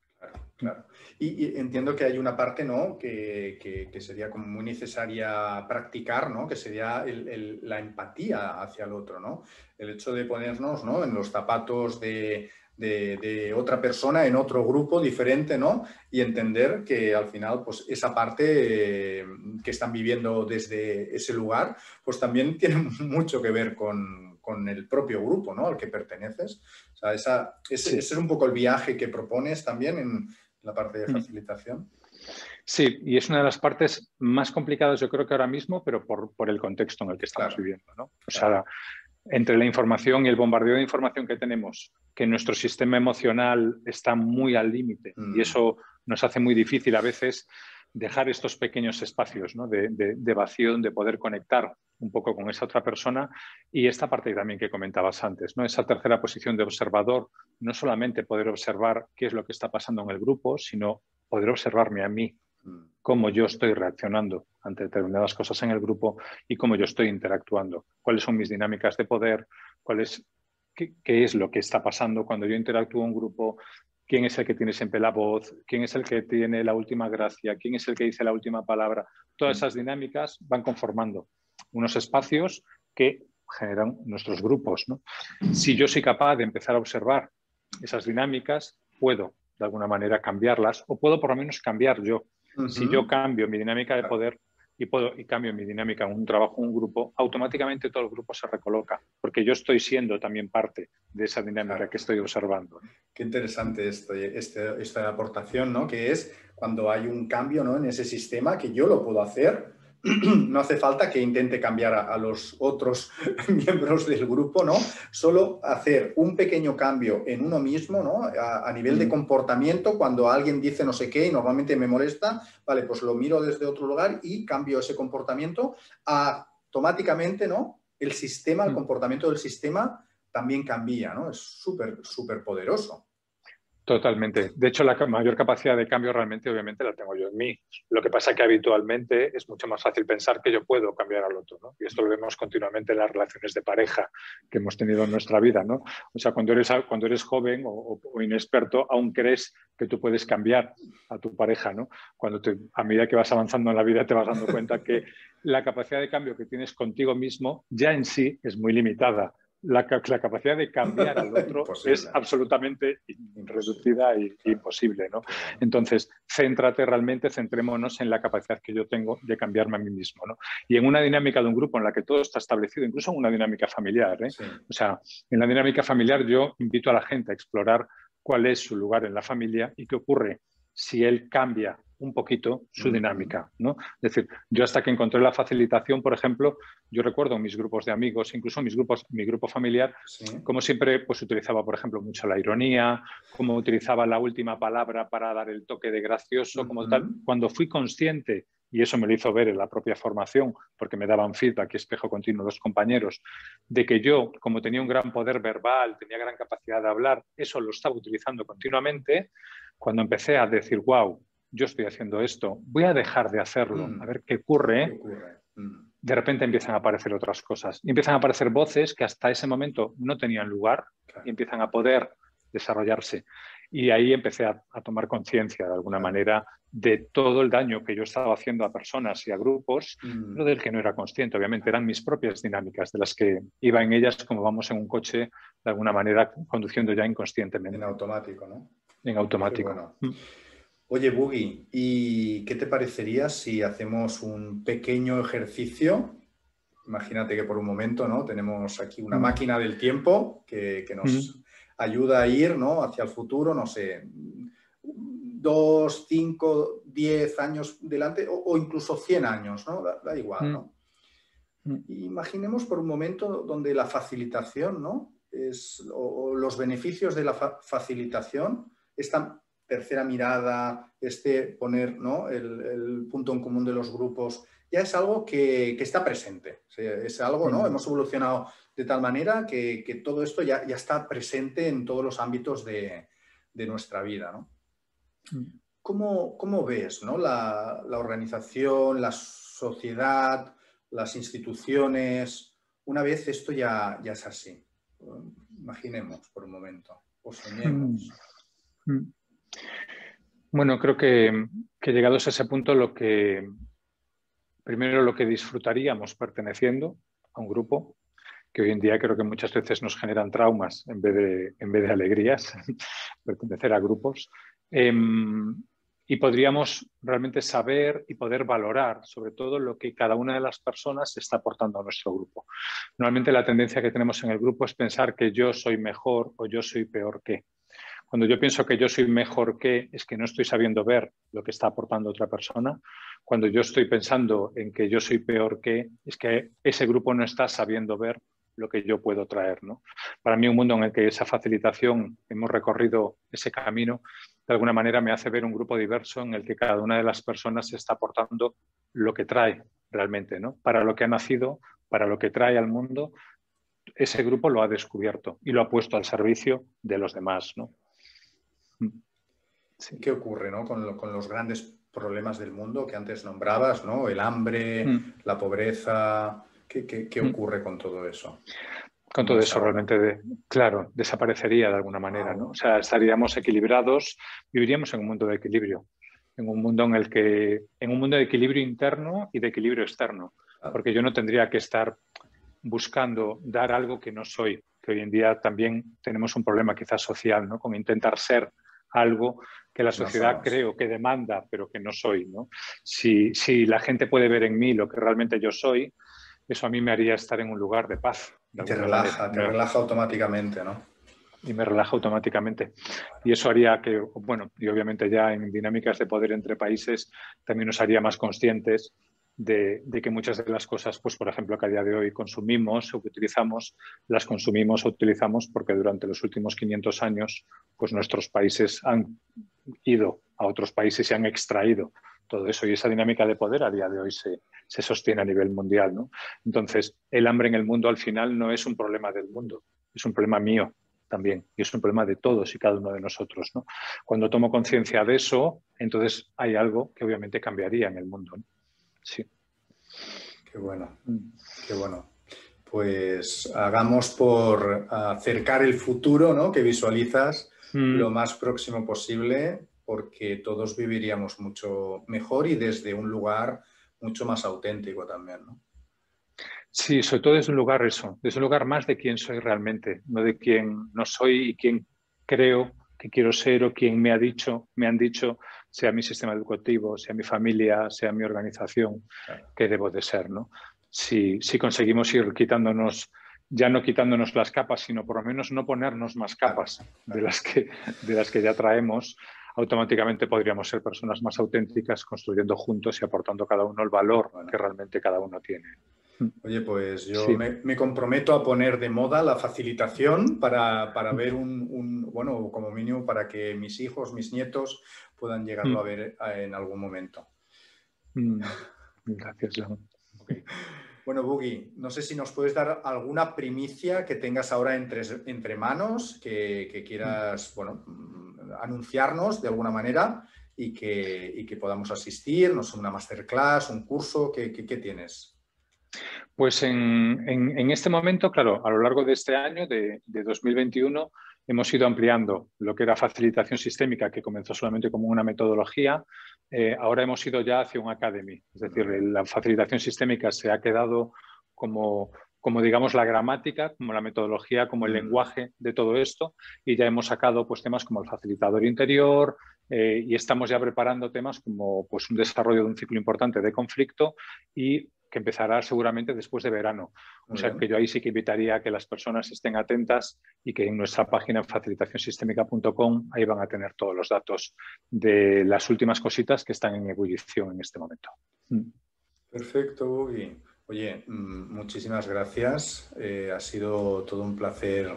Claro, Y, entiendo que hay una parte ¿no? que, sería como muy necesaria practicar, ¿no? que sería la empatía hacia el otro, ¿no? el hecho de ponernos ¿no? en los zapatos de, otra persona, en otro grupo diferente, ¿no? y entender que al final pues, esa parte eh, que están viviendo desde ese lugar, pues también tiene mucho que ver con, con el propio grupo ¿no? al que perteneces. O sea, esa, ese, es un poco el viaje que propones también en la parte de mm. facilitación. Sí, y es una de las partes más complicadas yo creo que ahora mismo, pero por, por el contexto en el que estamos viviendo. ¿no? O sea, entre la información y el bombardeo de información que tenemos, que nuestro sistema emocional está muy al límite y mm. eso nos hace muy difícil a veces dejar estos pequeños espacios de, de, vacío, de poder conectar un poco con esa otra persona y esta parte también que comentabas antes, ¿no? esa tercera posición de observador, no solamente poder observar qué es lo que está pasando en el grupo, sino poder observarme a mí, cómo yo estoy reaccionando ante determinadas cosas en el grupo y cómo yo estoy interactuando, cuáles son mis dinámicas de poder, cuál es, qué, qué es lo que está pasando cuando yo interactúo en un grupo, quién es el que tiene siempre la voz, quién es el que tiene la última gracia, quién es el que dice la última palabra. Todas esas dinámicas van conformando unos espacios que generan nuestros grupos. Si yo soy capaz de empezar a observar esas dinámicas, puedo de alguna manera cambiarlas o puedo por lo menos cambiar yo. Si yo cambio mi dinámica de poder, y, puedo, y cambio mi dinámica en un trabajo, un grupo, automáticamente todo el grupo se recoloca, porque yo estoy siendo también parte de esa dinámica que estoy observando. Qué interesante esto, este, esta aportación, ¿no? que es cuando hay un cambio ¿no? en ese sistema, que yo lo puedo hacer, no hace falta que intente cambiar a, los otros miembros del grupo, ¿no? Solo hacer un pequeño cambio en uno mismo, ¿no? A, nivel de comportamiento, cuando alguien dice no sé qué y normalmente me molesta, vale, pues lo miro desde otro lugar y cambio ese comportamiento, automáticamente, ¿no? El sistema, el comportamiento del sistema también cambia, ¿no? Es súper, súper poderoso. Totalmente. De hecho, la mayor capacidad de cambio realmente, obviamente, la tengo yo en mí. Lo que pasa es que habitualmente es mucho más fácil pensar que yo puedo cambiar al otro, ¿no? Y esto lo vemos continuamente en las relaciones de pareja que hemos tenido en nuestra vida, ¿no? O sea, cuando eres, cuando eres joven o, inexperto, aún crees que tú puedes cambiar a tu pareja, ¿no? Cuando a medida que vas avanzando en la vida te vas dando cuenta que la capacidad de cambio que tienes contigo mismo ya en sí es muy limitada la, capacidad de cambiar al otro es absolutamente reducida e imposible. ¿no? Entonces, céntrate realmente, centrémonos en la capacidad que yo tengo de cambiarme a mí mismo. ¿no? Y en una dinámica de un grupo en la que todo está establecido, incluso en una dinámica familiar. ¿eh? O sea, en la dinámica familiar yo invito a la gente a explorar cuál es su lugar en la familia y qué ocurre si él cambia un poquito su dinámica. ¿no? Es decir, yo hasta que encontré la facilitación, por ejemplo, yo recuerdo mis grupos de amigos, incluso mis grupos, mi grupo familiar, como siempre pues utilizaba, por ejemplo, mucho la ironía, como utilizaba la última palabra para dar el toque de gracioso, como tal. Cuando fui consciente y eso me lo hizo ver en la propia formación, porque me daban feedback y espejo continuo los compañeros, de que yo, como tenía un gran poder verbal, tenía gran capacidad de hablar, eso lo estaba utilizando continuamente, cuando empecé a decir, wow, yo estoy haciendo esto, voy a dejar de hacerlo, mm. a ver qué ocurre, mm. de repente empiezan a aparecer otras cosas. Y empiezan a aparecer voces que hasta ese momento no tenían lugar y empiezan a poder desarrollarse. Y ahí empecé a, tomar conciencia de alguna manera de todo el daño que yo estaba haciendo a personas y a grupos, mm. pero del que no era consciente. Obviamente eran mis propias dinámicas, de las que iba en ellas como vamos en un coche, de alguna manera conduciendo ya inconscientemente. En automático, ¿no? En automático. Mm. Oye, Boogie, ¿y qué te parecería si hacemos un pequeño ejercicio? Imagínate que por un momento, ¿no? Tenemos aquí una mm. máquina del tiempo que, nos ayuda a ir ¿no? hacia el futuro, no sé, dos, cinco, diez años delante o, incluso cien años, ¿no? Da, igual, ¿no? Mm. Mm. Imaginemos por un momento donde la facilitación, ¿no? Es, o, los beneficios de la facilitación, esta tercera mirada, este poner ¿no? el, punto en común de los grupos, ya es algo que, está presente. Es algo, ¿no? Mm. Hemos evolucionado de tal manera que, todo esto ya, ya, está presente en todos los ámbitos de, nuestra vida. ¿no? Mm. ¿Cómo, ves ¿no? la, organización, la sociedad, las instituciones, una vez esto ya, ya es así? Imaginemos por un momento, o soñemos. Mm. Bueno, creo que, llegados a ese punto, lo que primero lo que disfrutaríamos perteneciendo a un grupo, que hoy en día creo que muchas veces nos generan traumas en vez de, en vez de alegrías, pertenecer a grupos. Em, y podríamos realmente saber y poder valorar sobre todo lo que cada una de las personas está aportando a nuestro grupo. Normalmente la tendencia que tenemos en el grupo es pensar que yo soy mejor o yo soy peor que. Cuando yo pienso que yo soy mejor que, es que no estoy sabiendo ver lo que está aportando otra persona. Cuando yo estoy pensando en que yo soy peor que, es que ese grupo no está sabiendo ver lo que yo puedo traer. ¿no? Para mí un mundo en el que esa facilitación, hemos recorrido ese camino, de alguna manera me hace ver un grupo diverso en el que cada una de las personas está aportando lo que trae realmente, ¿no? para lo que ha nacido, para lo que trae al mundo. Ese grupo lo ha descubierto y lo ha puesto al servicio de los demás. ¿no? ¿Qué ocurre ¿no? con, los grandes problemas del mundo que antes nombrabas, ¿no? el hambre, mm. la pobreza, ¿Qué, mm. ocurre con todo eso? Con todo eso realmente, claro, desaparecería de alguna manera, ¿no? O sea, estaríamos equilibrados, viviríamos en un mundo de equilibrio, en un mundo en el que, en un mundo de equilibrio interno y de equilibrio externo, porque yo no tendría que estar buscando dar algo que no soy, que hoy en día también tenemos un problema quizás social, ¿no? Con intentar ser algo que la sociedad creo que demanda, pero que no soy, ¿no? Si, si la gente puede ver en mí lo que realmente yo soy, eso a mí me haría estar en un lugar de paz. te relaja, te relaja automáticamente, ¿no? Y me relaja automáticamente. Y eso haría que, bueno, y obviamente ya en dinámicas de poder entre países también nos haría más conscientes de, que muchas de las cosas, pues por ejemplo, que a día de hoy consumimos o que utilizamos, las consumimos o utilizamos porque durante los últimos 500 años, pues nuestros países han ido a otros países y han extraído todo eso. Y esa dinámica de poder a día de hoy se, se sostiene a nivel mundial. ¿no? Entonces, el hambre en el mundo al final no es un problema del mundo, es un problema mío también y es un problema de todos y cada uno de nosotros. ¿no? Cuando tomo conciencia de eso, entonces hay algo que obviamente cambiaría en el mundo. Sí. Qué bueno, mm. qué bueno. Pues hagamos por acercar el futuro ¿no? que visualizas mm. lo más próximo posible porque todos viviríamos mucho mejor y desde un lugar mucho más auténtico también, ¿no? Sí, sobre todo desde un lugar eso, desde un lugar más de quién soy realmente, no de quién no soy y quién creo que quiero ser o quién me ha dicho, me han dicho, sea mi sistema educativo, sea mi familia, sea mi organización, que debo de ser, ¿no? Si, si conseguimos ir quitándonos ya no quitándonos las capas, sino por lo menos no ponernos más capas de las que, de las que ya traemos, automáticamente podríamos ser personas más auténticas, construyendo juntos y aportando cada uno el valor que realmente cada uno tiene. Oye, pues yo me, comprometo a poner de moda la facilitación para, para ver un, bueno, como mínimo para que mis hijos, mis nietos puedan llegarlo a mm. ver eh, en algún momento. Mm. Gracias, John. Bueno, Boogie, no sé si nos puedes dar alguna primicia que tengas ahora entre, entre manos, que, quieras, bueno, anunciarnos de alguna manera y que, que podamos asistir, no sé, una masterclass, un curso, ¿qué, qué, tienes? Pues en, este momento, claro, a lo largo de este año, de, 2021, hemos ido ampliando lo que era facilitación sistémica, que comenzó solamente como una metodología. Eh, ahora hemos ido ya hacia un academy, es decir, la facilitación sistémica se ha quedado como como digamos la gramática, como la metodología, como el lenguaje de todo esto y ya hemos sacado pues temas como el facilitador interior eh, y estamos ya preparando temas como pues un desarrollo de un ciclo importante de conflicto y que empezará seguramente después de verano. o sea que yo ahí sí que invitaría a que las personas estén atentas y que en nuestra página facilitacionsistémica.com ahí van a tener todos los datos de las últimas cositas que están en ebullición en este momento. Mm. Perfecto, y Oye, mm, muchísimas gracias. Eh, ha sido todo un placer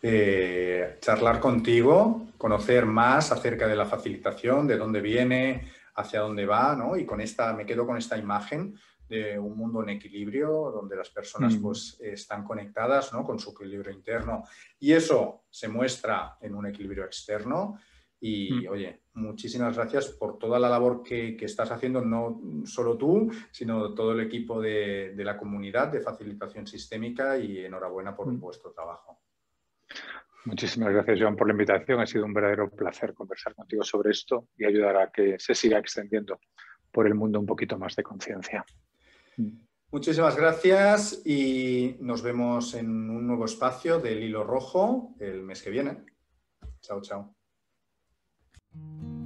eh, charlar contigo, conocer más acerca de la facilitación, de dónde viene, hacia dónde va, ¿no? Y con esta, me quedo con esta imagen de un mundo en equilibrio, donde las personas mm. pues, están conectadas ¿no? con su equilibrio interno y eso se muestra en un equilibrio externo y mm. oye, muchísimas gracias por toda la labor que, estás haciendo, no solo tú, sino todo el equipo de, la comunidad de facilitación sistémica y enhorabuena por mm. vuestro trabajo. Muchísimas gracias, Joan, por la invitación. Ha sido un verdadero placer conversar contigo sobre esto y ayudar a que se siga extendiendo por el mundo un poquito más de conciencia. Mm. Muchísimas gracias y nos vemos en un nuevo espacio del hilo rojo el mes que viene. Chao, chao. Thank you.